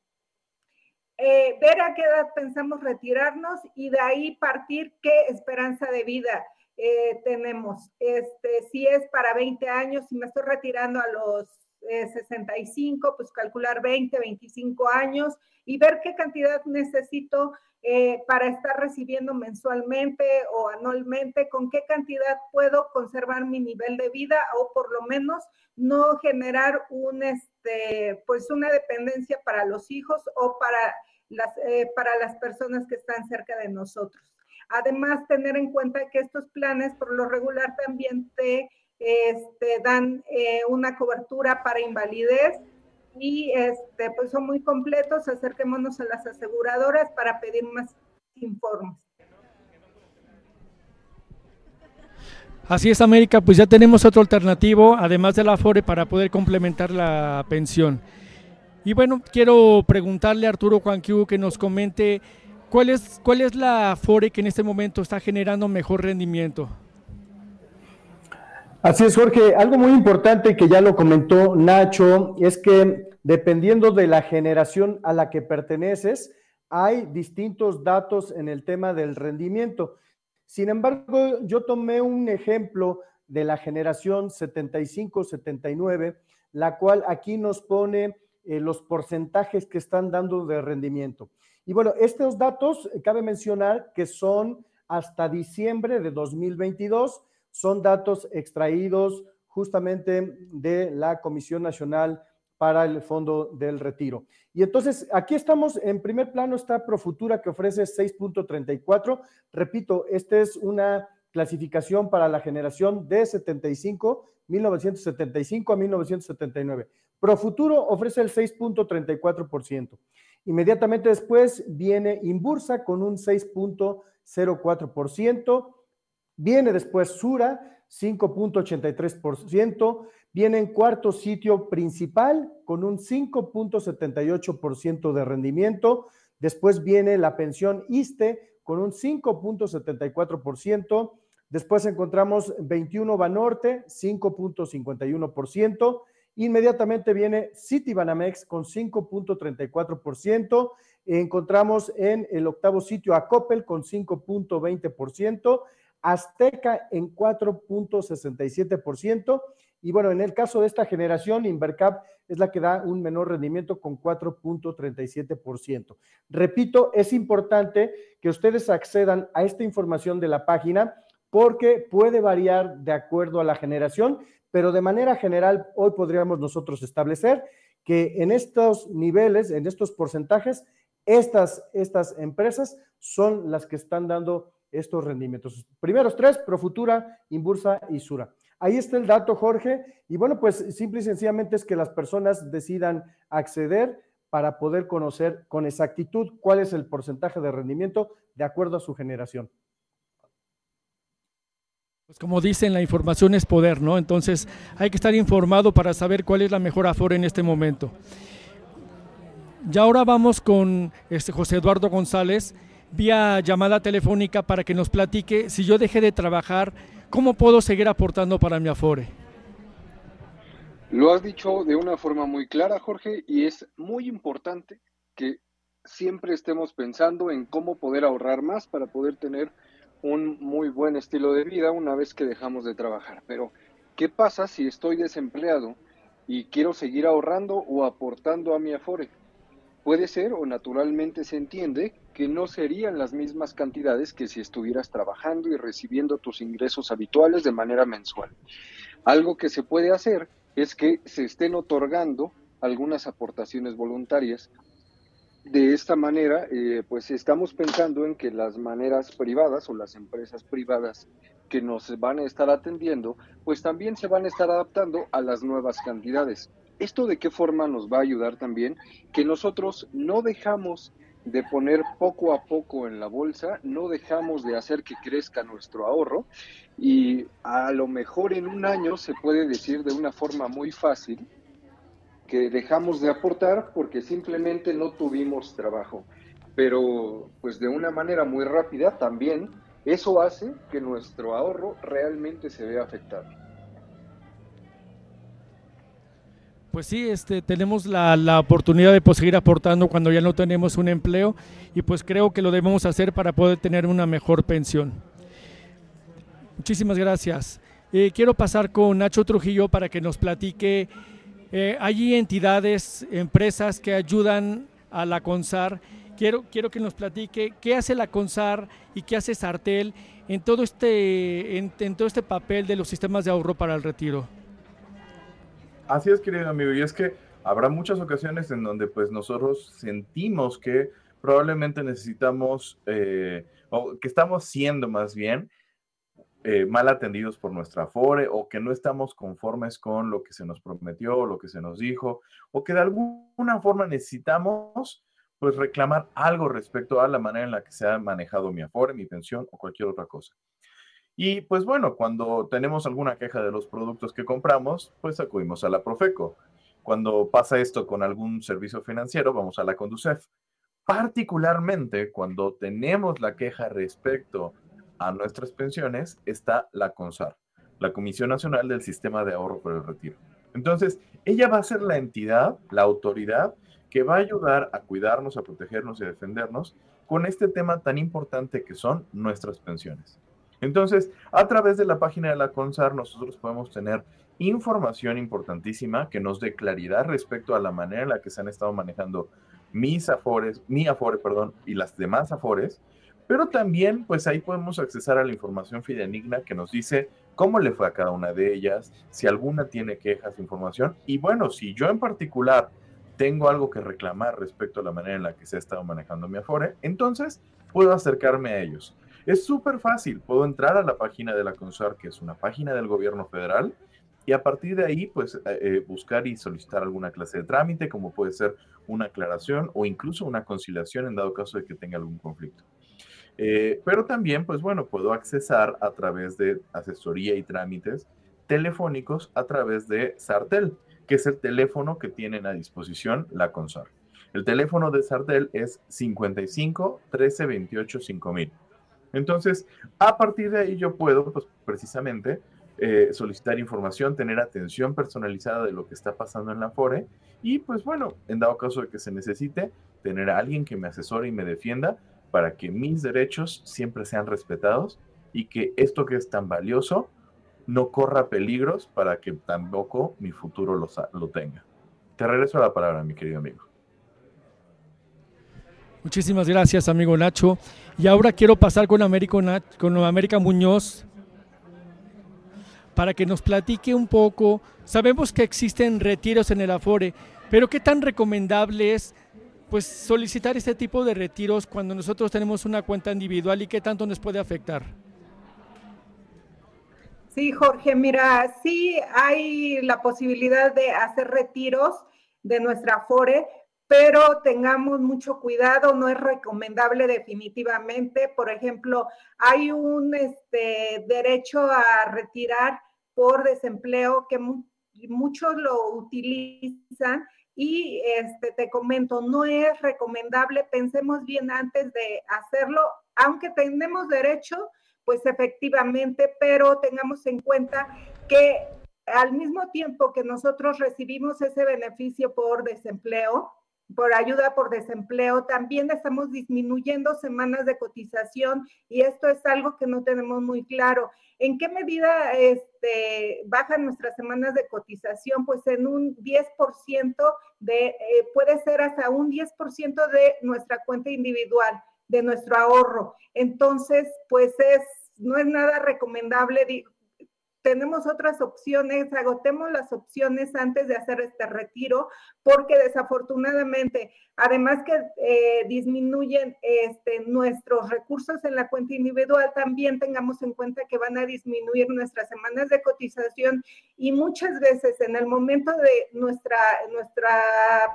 Eh, ver a qué edad pensamos retirarnos y de ahí partir qué esperanza de vida tenemos. Este, si es para 20 años, si me estoy retirando a los 65, pues calcular 20, 25 años y ver qué cantidad necesito eh, para estar recibiendo mensualmente o anualmente, con qué cantidad puedo conservar mi nivel de vida o por lo menos no generar un, este, pues una dependencia para los hijos o para las, eh, para las personas que están cerca de nosotros. Además, tener en cuenta que estos planes por lo regular también te este, dan eh, una cobertura para invalidez y este, pues son muy completos. Acerquémonos a las aseguradoras para pedir más informes. Así es, América, pues ya tenemos otro alternativo, además de la FORE, para poder complementar la pensión. Y bueno, quiero preguntarle a Arturo Juanquiu que nos comente cuál es, cuál es la FORE que en este momento está generando mejor rendimiento. Así es, Jorge. Algo muy importante que ya lo comentó Nacho es que dependiendo de la generación a la que perteneces, hay distintos datos en el tema del rendimiento. Sin embargo, yo tomé un ejemplo de la generación 75-79, la cual aquí nos pone eh, los porcentajes que están dando de rendimiento. Y bueno, estos datos eh, cabe mencionar que son hasta diciembre de 2022 son datos extraídos justamente de la Comisión Nacional para el Fondo del Retiro. Y entonces, aquí estamos, en primer plano está Profutura que ofrece 6.34. Repito, esta es una clasificación para la generación de 75, 1975 a 1979. Profuturo ofrece el 6.34%. Inmediatamente después viene Inbursa con un 6.04%. Viene después Sura, 5.83%. Viene en cuarto sitio principal con un 5.78% de rendimiento. Después viene la pensión ISTE con un 5.74%. Después encontramos 21 Banorte, 5.51%. Inmediatamente viene City Banamex con 5.34%. Encontramos en el octavo sitio a Coppel con 5.20%. Azteca en 4.67%. Y bueno, en el caso de esta generación, Invercap es la que da un menor rendimiento con 4.37%. Repito, es importante que ustedes accedan a esta información de la página porque puede variar de acuerdo a la generación, pero de manera general hoy podríamos nosotros establecer que en estos niveles, en estos porcentajes, estas, estas empresas son las que están dando estos rendimientos. Primeros tres, Profutura, Inbursa y Sura. Ahí está el dato, Jorge. Y bueno, pues simple y sencillamente es que las personas decidan acceder para poder conocer con exactitud cuál es el porcentaje de rendimiento de acuerdo a su generación. Pues como dicen, la información es poder, ¿no? Entonces hay que estar informado para saber cuál es la mejor afora en este momento. Ya ahora vamos con este José Eduardo González, vía llamada telefónica para que nos platique si yo dejé de trabajar, ¿cómo puedo seguir aportando para mi Afore? Lo has dicho de una forma muy clara, Jorge, y es muy importante que siempre estemos pensando en cómo poder ahorrar más para poder tener un muy buen estilo de vida una vez que dejamos de trabajar. Pero, ¿qué pasa si estoy desempleado y quiero seguir ahorrando o aportando a mi Afore? Puede ser o naturalmente se entiende que no serían las mismas cantidades que si estuvieras trabajando y recibiendo tus ingresos habituales de manera mensual. Algo que se puede hacer es que se estén otorgando algunas aportaciones voluntarias de esta manera, eh, pues estamos pensando en que las maneras privadas o las empresas privadas que nos van a estar atendiendo, pues también se van a estar adaptando a las nuevas cantidades. ¿Esto de qué forma nos va a ayudar también? Que nosotros no dejamos de poner poco a poco en la bolsa, no dejamos de hacer que crezca nuestro ahorro y a lo mejor en un año se puede decir de una forma muy fácil que dejamos de aportar porque simplemente no tuvimos trabajo. Pero pues de una manera muy rápida también eso hace que nuestro ahorro realmente se vea afectado. Pues sí, este, tenemos la, la oportunidad de pues, seguir aportando cuando ya no tenemos un empleo y pues creo que lo debemos hacer para poder tener una mejor pensión. Muchísimas gracias. Eh, quiero pasar con Nacho Trujillo para que nos platique. Eh, hay entidades, empresas que ayudan a la CONSAR. Quiero, quiero que nos platique qué hace la CONSAR y qué hace Sartel en todo este, en, en todo este papel de los sistemas de ahorro para el retiro. Así es, querido amigo, y es que habrá muchas ocasiones en donde pues nosotros sentimos que probablemente necesitamos, eh, o que estamos siendo más bien eh, mal atendidos por nuestra Afore, o que no estamos conformes con lo que se nos prometió, lo que se nos dijo, o que de alguna forma necesitamos pues reclamar algo respecto a la manera en la que se ha manejado mi Afore, mi pensión o cualquier otra cosa. Y pues bueno, cuando tenemos alguna queja de los productos que compramos, pues acudimos a la Profeco. Cuando pasa esto con algún servicio financiero, vamos a la Conducef. Particularmente cuando tenemos la queja respecto a nuestras pensiones, está la CONSAR, la Comisión Nacional del Sistema de Ahorro por el Retiro. Entonces, ella va a ser la entidad, la autoridad que va a ayudar a cuidarnos, a protegernos y a defendernos con este tema tan importante que son nuestras pensiones. Entonces, a través de la página de la CONSAR nosotros podemos tener información importantísima que nos dé claridad respecto a la manera en la que se han estado manejando mis afores, mi afore, perdón, y las demás afores, pero también pues ahí podemos accesar a la información fidedigna que nos dice cómo le fue a cada una de ellas, si alguna tiene quejas, información, y bueno, si yo en particular tengo algo que reclamar respecto a la manera en la que se ha estado manejando mi afore, entonces puedo acercarme a ellos. Es súper fácil, puedo entrar a la página de la CONSAR, que es una página del gobierno federal, y a partir de ahí, pues, eh, eh, buscar y solicitar alguna clase de trámite, como puede ser una aclaración o incluso una conciliación en dado caso de que tenga algún conflicto. Eh, pero también, pues bueno, puedo accesar a través de asesoría y trámites telefónicos a través de Sartel, que es el teléfono que tienen a disposición la CONSAR. El teléfono de Sartel es 55 13 28 5000. Entonces, a partir de ahí yo puedo, pues precisamente, eh, solicitar información, tener atención personalizada de lo que está pasando en la FORE y, pues bueno, en dado caso de que se necesite, tener a alguien que me asesore y me defienda para que mis derechos siempre sean respetados y que esto que es tan valioso no corra peligros para que tampoco mi futuro lo, lo tenga. Te regreso a la palabra, mi querido amigo. Muchísimas gracias, amigo Nacho. Y ahora quiero pasar con América, con América Muñoz para que nos platique un poco. Sabemos que existen retiros en el Afore, pero ¿qué tan recomendable es pues, solicitar este tipo de retiros cuando nosotros tenemos una cuenta individual y qué tanto nos puede afectar? Sí, Jorge, mira, sí hay la posibilidad de hacer retiros de nuestra Afore, pero tengamos mucho cuidado, no es recomendable definitivamente. Por ejemplo, hay un este, derecho a retirar por desempleo que muchos lo utilizan y este, te comento, no es recomendable, pensemos bien antes de hacerlo, aunque tenemos derecho, pues efectivamente, pero tengamos en cuenta que al mismo tiempo que nosotros recibimos ese beneficio por desempleo, por ayuda por desempleo, también estamos disminuyendo semanas de cotización y esto es algo que no tenemos muy claro. ¿En qué medida este, bajan nuestras semanas de cotización? Pues en un 10% de, eh, puede ser hasta un 10% de nuestra cuenta individual, de nuestro ahorro. Entonces, pues es, no es nada recomendable tenemos otras opciones, agotemos las opciones antes de hacer este retiro, porque desafortunadamente, además que eh, disminuyen este, nuestros recursos en la cuenta individual, también tengamos en cuenta que van a disminuir nuestras semanas de cotización y muchas veces en el momento de nuestra, nuestra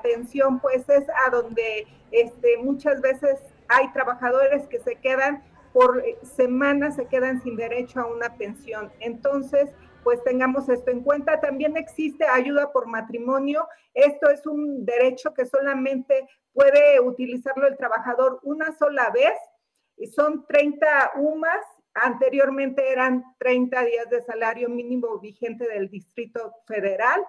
pensión, pues es a donde este, muchas veces hay trabajadores que se quedan por semanas se quedan sin derecho a una pensión. Entonces, pues tengamos esto en cuenta. También existe ayuda por matrimonio. Esto es un derecho que solamente puede utilizarlo el trabajador una sola vez. Y son 30 UMAS. Anteriormente eran 30 días de salario mínimo vigente del Distrito Federal.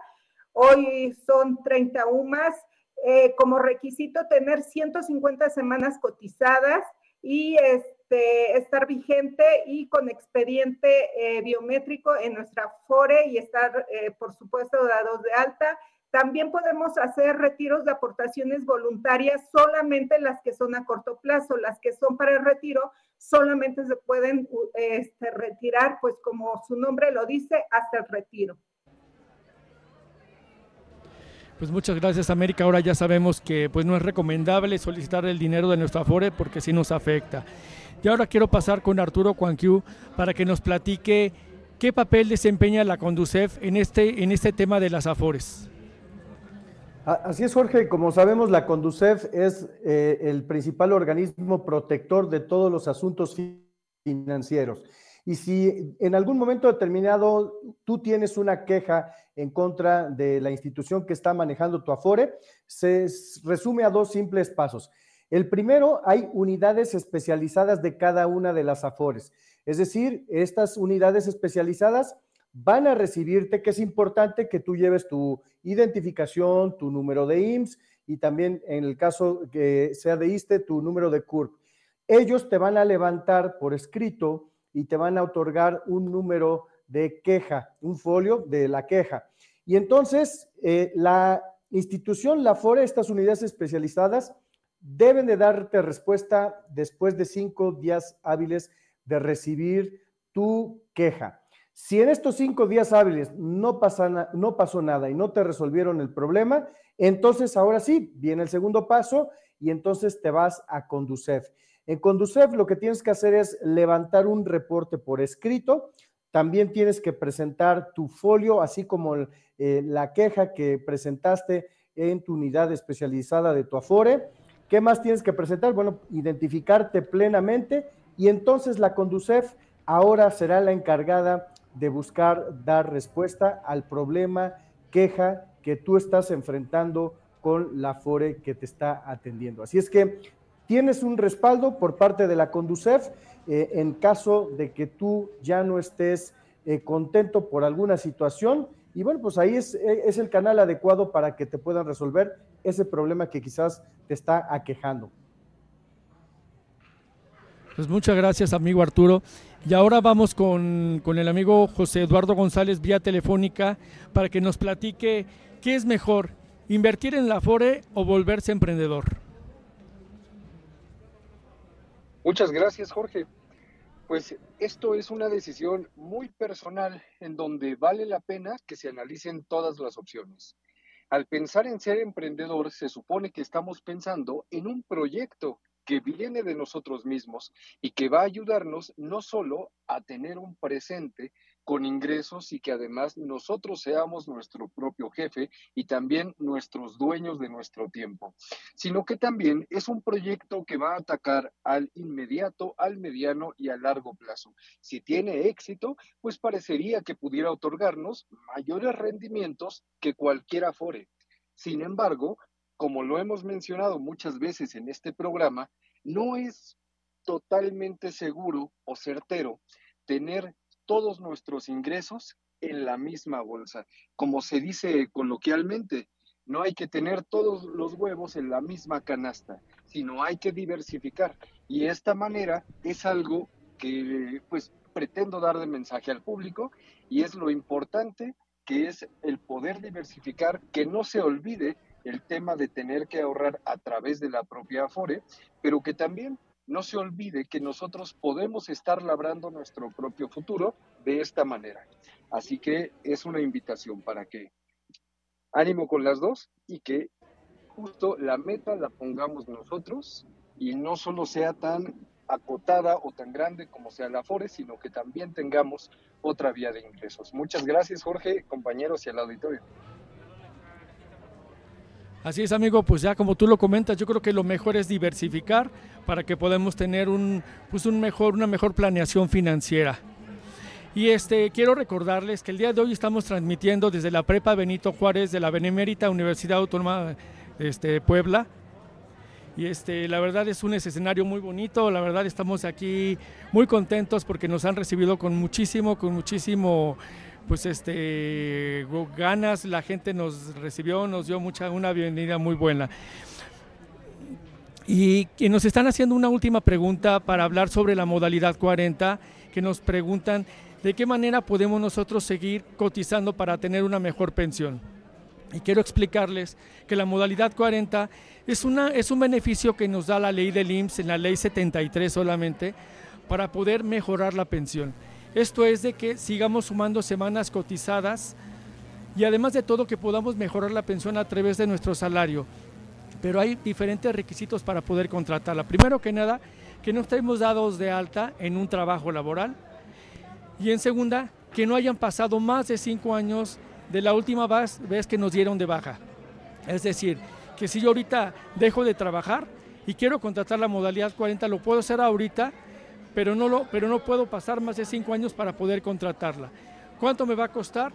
Hoy son 30 UMAS. Eh, como requisito tener 150 semanas cotizadas y este, estar vigente y con expediente eh, biométrico en nuestra FORE y estar, eh, por supuesto, dados de alta. También podemos hacer retiros de aportaciones voluntarias, solamente las que son a corto plazo, las que son para el retiro, solamente se pueden este, retirar, pues como su nombre lo dice, hasta el retiro. Pues muchas gracias América. Ahora ya sabemos que pues no es recomendable solicitar el dinero de nuestra Afore porque sí nos afecta. Y ahora quiero pasar con Arturo Cuanquiu para que nos platique qué papel desempeña la Conducef en este, en este tema de las Afores. Así es, Jorge. Como sabemos, la Conducef es eh, el principal organismo protector de todos los asuntos financieros. Y si en algún momento determinado tú tienes una queja en contra de la institución que está manejando tu Afore, se resume a dos simples pasos. El primero, hay unidades especializadas de cada una de las Afores. Es decir, estas unidades especializadas van a recibirte, que es importante que tú lleves tu identificación, tu número de IMSS y también en el caso que sea de ISTE, tu número de CURP. Ellos te van a levantar por escrito y te van a otorgar un número de queja, un folio de la queja. Y entonces eh, la institución, la FORE, estas unidades especializadas, deben de darte respuesta después de cinco días hábiles de recibir tu queja. Si en estos cinco días hábiles no, pasa, no pasó nada y no te resolvieron el problema, entonces ahora sí, viene el segundo paso y entonces te vas a Conducef. En Conducef lo que tienes que hacer es levantar un reporte por escrito. También tienes que presentar tu folio, así como eh, la queja que presentaste en tu unidad especializada de tu Afore. ¿Qué más tienes que presentar? Bueno, identificarte plenamente y entonces la Conducef ahora será la encargada de buscar dar respuesta al problema, queja que tú estás enfrentando con la FORE que te está atendiendo. Así es que tienes un respaldo por parte de la Conducef eh, en caso de que tú ya no estés eh, contento por alguna situación. Y bueno, pues ahí es, eh, es, el canal adecuado para que te puedan resolver ese problema que quizás te está aquejando. Pues muchas gracias, amigo Arturo. Y ahora vamos con, con el amigo José Eduardo González vía telefónica para que nos platique qué es mejor, invertir en la FORE o volverse emprendedor. Muchas gracias, Jorge. Pues esto es una decisión muy personal en donde vale la pena que se analicen todas las opciones. Al pensar en ser emprendedor, se supone que estamos pensando en un proyecto que viene de nosotros mismos y que va a ayudarnos no solo a tener un presente, con ingresos y que además nosotros seamos nuestro propio jefe y también nuestros dueños de nuestro tiempo, sino que también es un proyecto que va a atacar al inmediato, al mediano y a largo plazo. Si tiene éxito, pues parecería que pudiera otorgarnos mayores rendimientos que cualquier afore. Sin embargo, como lo hemos mencionado muchas veces en este programa, no es totalmente seguro o certero tener todos nuestros ingresos en la misma bolsa. Como se dice coloquialmente, no hay que tener todos los huevos en la misma canasta, sino hay que diversificar. Y esta manera es algo que pues pretendo dar de mensaje al público y es lo importante que es el poder diversificar, que no se olvide el tema de tener que ahorrar a través de la propia Afore, pero que también no se olvide que nosotros podemos estar labrando nuestro propio futuro de esta manera. Así que es una invitación para que ánimo con las dos y que justo la meta la pongamos nosotros y no solo sea tan acotada o tan grande como sea la FORE, sino que también tengamos otra vía de ingresos. Muchas gracias, Jorge, compañeros y al auditorio. Así es, amigo, pues ya como tú lo comentas, yo creo que lo mejor es diversificar para que podamos tener un, pues un mejor, una mejor planeación financiera. Y este, quiero recordarles que el día de hoy estamos transmitiendo desde la Prepa Benito Juárez de la Benemérita Universidad Autónoma de este, Puebla. Y este, la verdad es un escenario muy bonito, la verdad estamos aquí muy contentos porque nos han recibido con muchísimo, con muchísimo pues este ganas, la gente nos recibió, nos dio mucha una bienvenida muy buena. Y, y nos están haciendo una última pregunta para hablar sobre la modalidad 40, que nos preguntan de qué manera podemos nosotros seguir cotizando para tener una mejor pensión. Y quiero explicarles que la modalidad 40 es, una, es un beneficio que nos da la ley del IMSS en la ley 73 solamente para poder mejorar la pensión. Esto es de que sigamos sumando semanas cotizadas y además de todo que podamos mejorar la pensión a través de nuestro salario. Pero hay diferentes requisitos para poder contratarla. Primero que nada, que no estemos dados de alta en un trabajo laboral. Y en segunda, que no hayan pasado más de cinco años de la última vez que nos dieron de baja. Es decir, que si yo ahorita dejo de trabajar y quiero contratar la modalidad 40, lo puedo hacer ahorita pero no, lo, pero no puedo pasar más de cinco años para poder contratarla. ¿Cuánto me va a costar?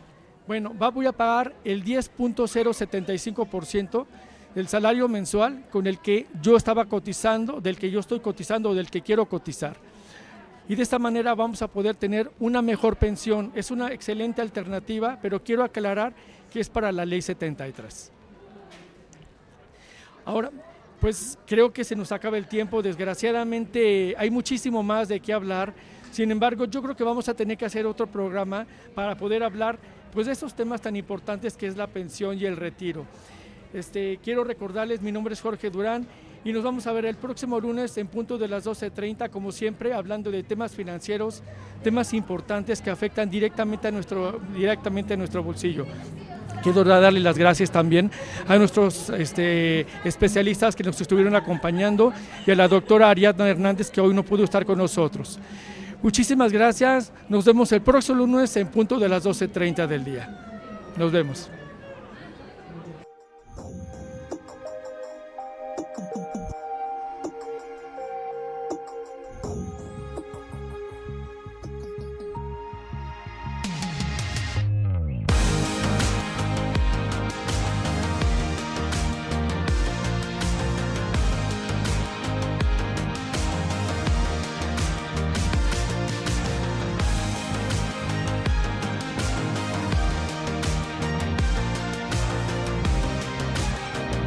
Bueno, va, voy a pagar el 10.075% del salario mensual con el que yo estaba cotizando, del que yo estoy cotizando o del que quiero cotizar. Y de esta manera vamos a poder tener una mejor pensión. Es una excelente alternativa, pero quiero aclarar que es para la ley 73. Ahora, pues creo que se nos acaba el tiempo. Desgraciadamente hay muchísimo más de qué hablar. Sin embargo, yo creo que vamos a tener que hacer otro programa para poder hablar pues, de estos temas tan importantes que es la pensión y el retiro. Este, quiero recordarles, mi nombre es Jorge Durán y nos vamos a ver el próximo lunes en punto de las 12.30, como siempre, hablando de temas financieros, temas importantes que afectan directamente a nuestro, directamente a nuestro bolsillo. Quiero darle las gracias también a nuestros este, especialistas que nos estuvieron acompañando y a la doctora Ariadna Hernández que hoy no pudo estar con nosotros. Muchísimas gracias. Nos vemos el próximo lunes en punto de las 12.30 del día. Nos vemos.